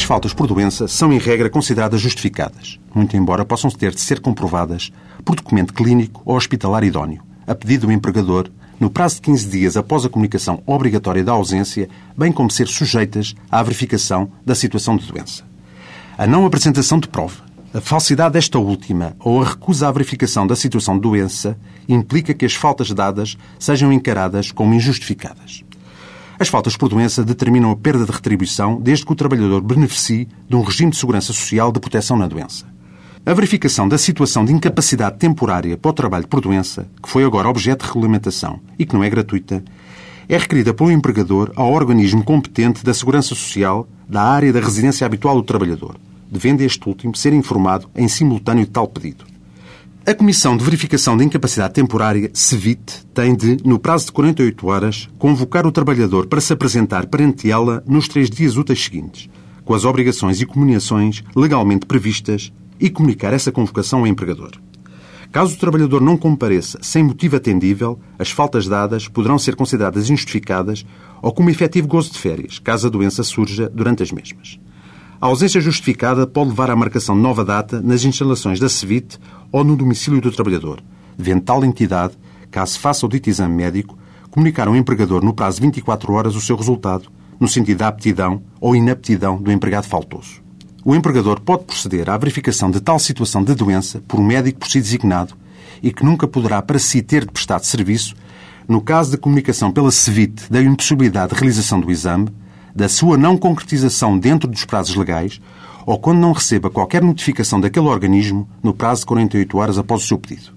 As faltas por doença são, em regra, consideradas justificadas, muito embora possam ter de ser comprovadas por documento clínico ou hospitalar idóneo, a pedido do empregador, no prazo de 15 dias após a comunicação obrigatória da ausência, bem como ser sujeitas à verificação da situação de doença. A não apresentação de prova, a falsidade desta última ou a recusa à verificação da situação de doença implica que as faltas dadas sejam encaradas como injustificadas. As faltas por doença determinam a perda de retribuição desde que o trabalhador beneficie de um regime de segurança social de proteção na doença. A verificação da situação de incapacidade temporária para o trabalho por doença, que foi agora objeto de regulamentação e que não é gratuita, é requerida pelo empregador ao organismo competente da Segurança Social da área da residência habitual do trabalhador, devendo este último ser informado em simultâneo de tal pedido. A Comissão de Verificação de Incapacidade Temporária, CEVIT, tem de, no prazo de 48 horas, convocar o trabalhador para se apresentar perante ela nos três dias úteis seguintes, com as obrigações e comunicações legalmente previstas e comunicar essa convocação ao empregador. Caso o trabalhador não compareça sem motivo atendível, as faltas dadas poderão ser consideradas injustificadas ou como efetivo gozo de férias, caso a doença surja durante as mesmas. A ausência justificada pode levar à marcação de nova data nas instalações da CEVIT ou no domicílio do trabalhador, devendo tal entidade, caso faça o dito exame médico, comunicar ao empregador no prazo de 24 horas o seu resultado, no sentido da aptidão ou inaptidão do empregado faltoso. O empregador pode proceder à verificação de tal situação de doença por um médico por si designado e que nunca poderá para si ter de prestado serviço no caso de comunicação pela CEVIT da impossibilidade de realização do exame, da sua não concretização dentro dos prazos legais ou quando não receba qualquer notificação daquele organismo no prazo de 48 horas após o seu pedido.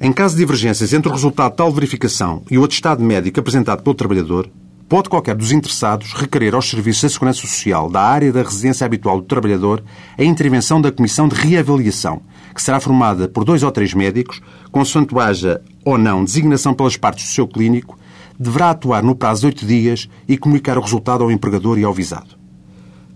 Em caso de divergências entre o resultado de tal verificação e o atestado médico apresentado pelo trabalhador, pode qualquer dos interessados requerer aos serviços da Segurança Social da área da residência habitual do trabalhador a intervenção da Comissão de Reavaliação, que será formada por dois ou três médicos, consoante haja ou não designação pelas partes do seu clínico, deverá atuar no prazo de oito dias e comunicar o resultado ao empregador e ao visado.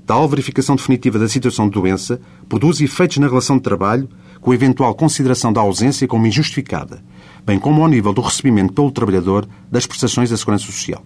Tal verificação definitiva da situação de doença produz efeitos na relação de trabalho, com eventual consideração da ausência como injustificada, bem como ao nível do recebimento pelo trabalhador das prestações da Segurança Social.